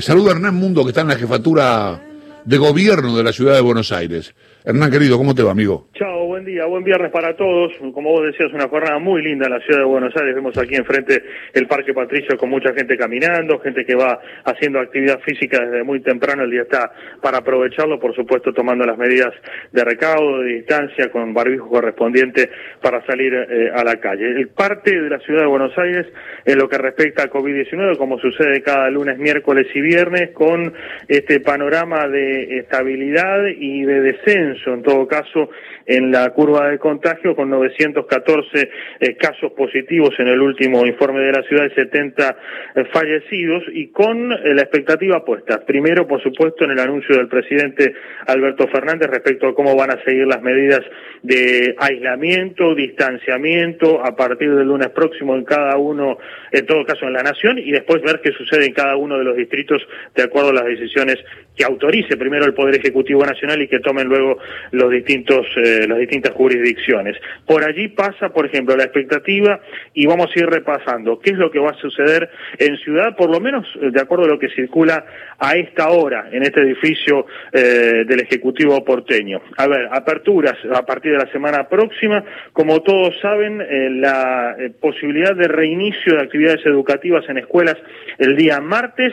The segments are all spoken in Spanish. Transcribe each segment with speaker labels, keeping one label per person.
Speaker 1: Saluda a Hernán Mundo, que está en la jefatura de gobierno de la ciudad de Buenos Aires. Hernán, querido, ¿cómo te va, amigo?
Speaker 2: Chao, buen día, buen viernes para todos. Como vos decías, una jornada muy linda en la ciudad de Buenos Aires. Vemos aquí enfrente el Parque Patricio con mucha gente caminando, gente que va haciendo actividad física desde muy temprano. El día está para aprovecharlo, por supuesto, tomando las medidas de recaudo, de distancia, con barbijo correspondiente para salir eh, a la calle. El parte de la ciudad de Buenos Aires, en lo que respecta a COVID-19, como sucede cada lunes, miércoles y viernes, con este panorama de estabilidad y de descenso en todo caso en la curva de contagio con 914 eh, casos positivos en el último informe de la ciudad y 70 eh, fallecidos y con eh, la expectativa puesta. Primero, por supuesto, en el anuncio del presidente Alberto Fernández respecto a cómo van a seguir las medidas de aislamiento, distanciamiento a partir del lunes próximo en cada uno, en todo caso en la nación y después ver qué sucede en cada uno de los distritos de acuerdo a las decisiones que autorice primero el Poder Ejecutivo Nacional y que tomen luego los distintos las distintas jurisdicciones. Por allí pasa, por ejemplo, la expectativa y vamos a ir repasando qué es lo que va a suceder en Ciudad, por lo menos eh, de acuerdo a lo que circula a esta hora en este edificio eh, del Ejecutivo porteño. A ver, aperturas a partir de la semana próxima, como todos saben, eh, la posibilidad de reinicio de actividades educativas en escuelas el día martes,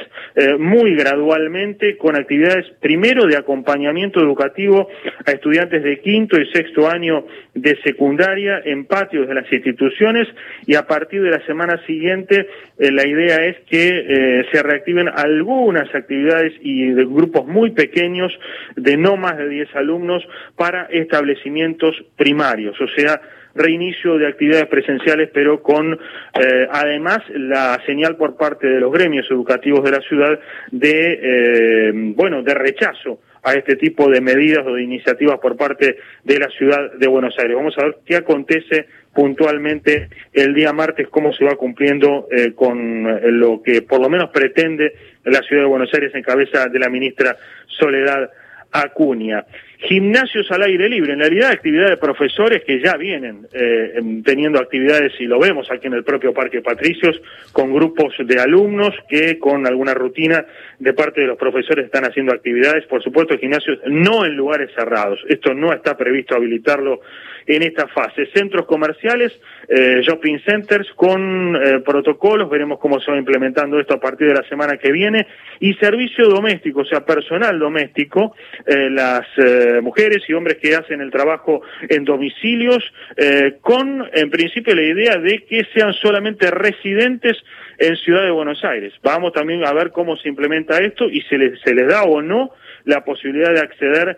Speaker 2: muy gradualmente, con actividades primero de acompañamiento educativo a estudiantes de quinto y sexto año de secundaria en patios de las instituciones y a partir de la semana siguiente eh, la idea es que eh, se reactiven algunas actividades y de grupos muy pequeños de no más de 10 alumnos para establecimientos primarios, o sea, reinicio de actividades presenciales, pero con eh, además la señal por parte de los gremios educativos de la ciudad de bueno de rechazo a este tipo de medidas o de iniciativas por parte de la ciudad de Buenos Aires. Vamos a ver qué acontece puntualmente el día martes, cómo se va cumpliendo eh, con eh, lo que por lo menos pretende la ciudad de Buenos Aires en cabeza de la ministra Soledad Acuña. Gimnasios al aire libre, en realidad actividades de profesores que ya vienen eh, teniendo actividades, y lo vemos aquí en el propio Parque Patricios, con grupos de alumnos que con alguna rutina de parte de los profesores están haciendo actividades, por supuesto gimnasios no en lugares cerrados, esto no está previsto habilitarlo en esta fase. Centros comerciales, eh, shopping centers con eh, protocolos, veremos cómo se va implementando esto a partir de la semana que viene, y servicio doméstico, o sea, personal doméstico, eh, mujeres y hombres que hacen el trabajo en domicilios, con, en principio, la idea de que sean solamente residentes en Ciudad de Buenos Aires. Vamos también a ver cómo se implementa esto y se les, se les da o no la posibilidad de acceder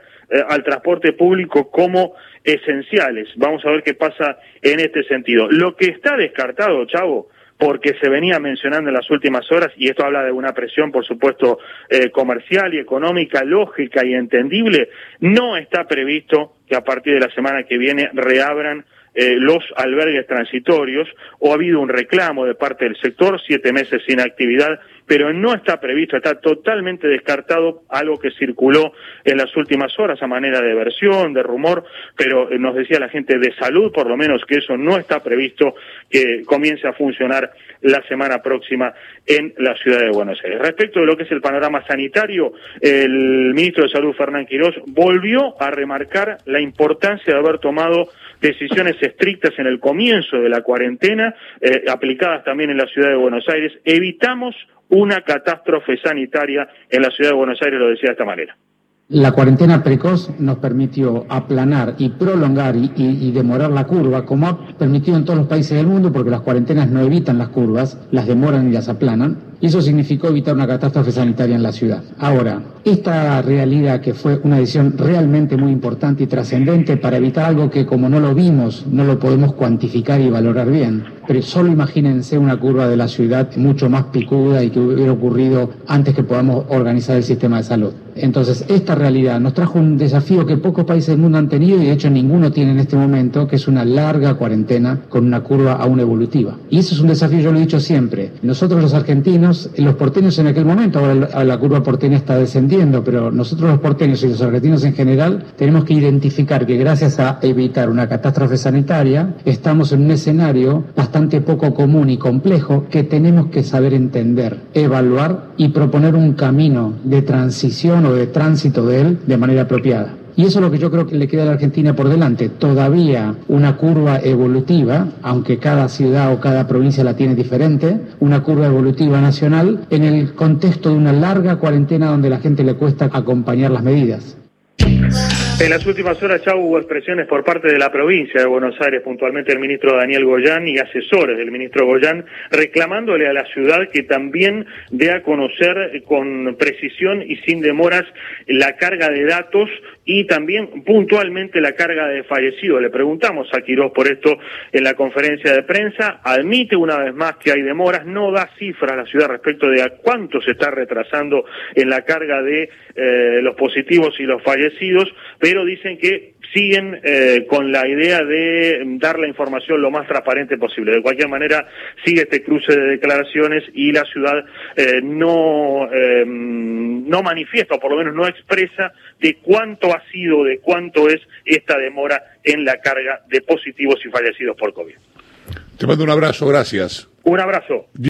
Speaker 2: al transporte público como esenciales. Vamos a ver qué pasa en este sentido. Lo que está descartado, Chavo, porque se venía mencionando en las últimas horas, y esto habla de una presión, por supuesto, eh, comercial y económica, lógica y entendible, no está previsto que a partir de la semana que viene reabran eh, los albergues transitorios, o ha habido un reclamo de parte del sector, siete meses sin actividad, pero no está previsto, está totalmente descartado algo que circuló en las últimas horas a manera de versión, de rumor, pero eh, nos decía la gente de salud, por lo menos, que eso no está previsto que comience a funcionar la semana próxima en la ciudad de Buenos Aires. Respecto de lo que es el panorama sanitario, el ministro de Salud, Fernán Quirós, volvió a remarcar la importancia de haber tomado decisiones estrictas en el comienzo de la cuarentena, eh, aplicadas también en la ciudad de Buenos Aires. Evitamos una catástrofe sanitaria en la ciudad de Buenos Aires, lo decía de esta manera.
Speaker 3: La cuarentena precoz nos permitió aplanar y prolongar y, demorar la curva, como ha permitido en todos los países del mundo, porque las cuarentenas no evitan las curvas, las demoran y las aplanan, y eso significó evitar una catástrofe sanitaria en la ciudad. Ahora, esta realidad que fue una decisión realmente muy importante y trascendente para evitar algo que como no lo vimos, no lo podemos cuantificar y valorar bien, pero solo imagínense una curva de la ciudad mucho más picuda y que hubiera ocurrido antes que podamos organizar el sistema de salud. Entonces, esta realidad nos trajo un desafío que pocos países del mundo han tenido y de hecho ninguno tiene en este momento, que es una larga cuarentena con una curva aún evolutiva. Y eso es un desafío, yo lo he dicho siempre. Nosotros los argentinos los porteños en aquel momento, ahora la curva porteña está descendiendo, pero nosotros los porteños y los argentinos en general tenemos que identificar que gracias a evitar una catástrofe sanitaria, estamos en un escenario bastante poco común y complejo que tenemos que saber entender, evaluar y proponer un camino de transición o de tránsito de él de manera apropiada. Y eso es lo que yo creo que le queda a la Argentina por delante. Todavía una curva evolutiva, aunque cada ciudad o cada provincia la tiene diferente, una curva evolutiva nacional en el contexto de una larga cuarentena donde la gente le cuesta acompañar las medidas.
Speaker 2: En las últimas horas ya hubo expresiones por parte de la provincia de Buenos Aires, puntualmente el ministro Daniel Goyán y asesores del ministro Goyán, reclamándole a la ciudad que también dé a conocer con precisión y sin demoras la carga de datos y también puntualmente la carga de fallecidos. Le preguntamos a Quirós por esto en la conferencia de prensa, admite una vez más que hay demoras, no da cifras a la ciudad respecto de a cuánto se está retrasando en la carga de eh, los positivos y los fallecidos, pero dicen que siguen eh, con la idea de dar la información lo más transparente posible. De cualquier manera, sigue este cruce de declaraciones y la ciudad eh, no, eh, no manifiesta, o por lo menos no expresa, de cuánto ha sido, de cuánto es esta demora en la carga de positivos y fallecidos por COVID.
Speaker 1: Te mando un abrazo, gracias.
Speaker 2: Un abrazo.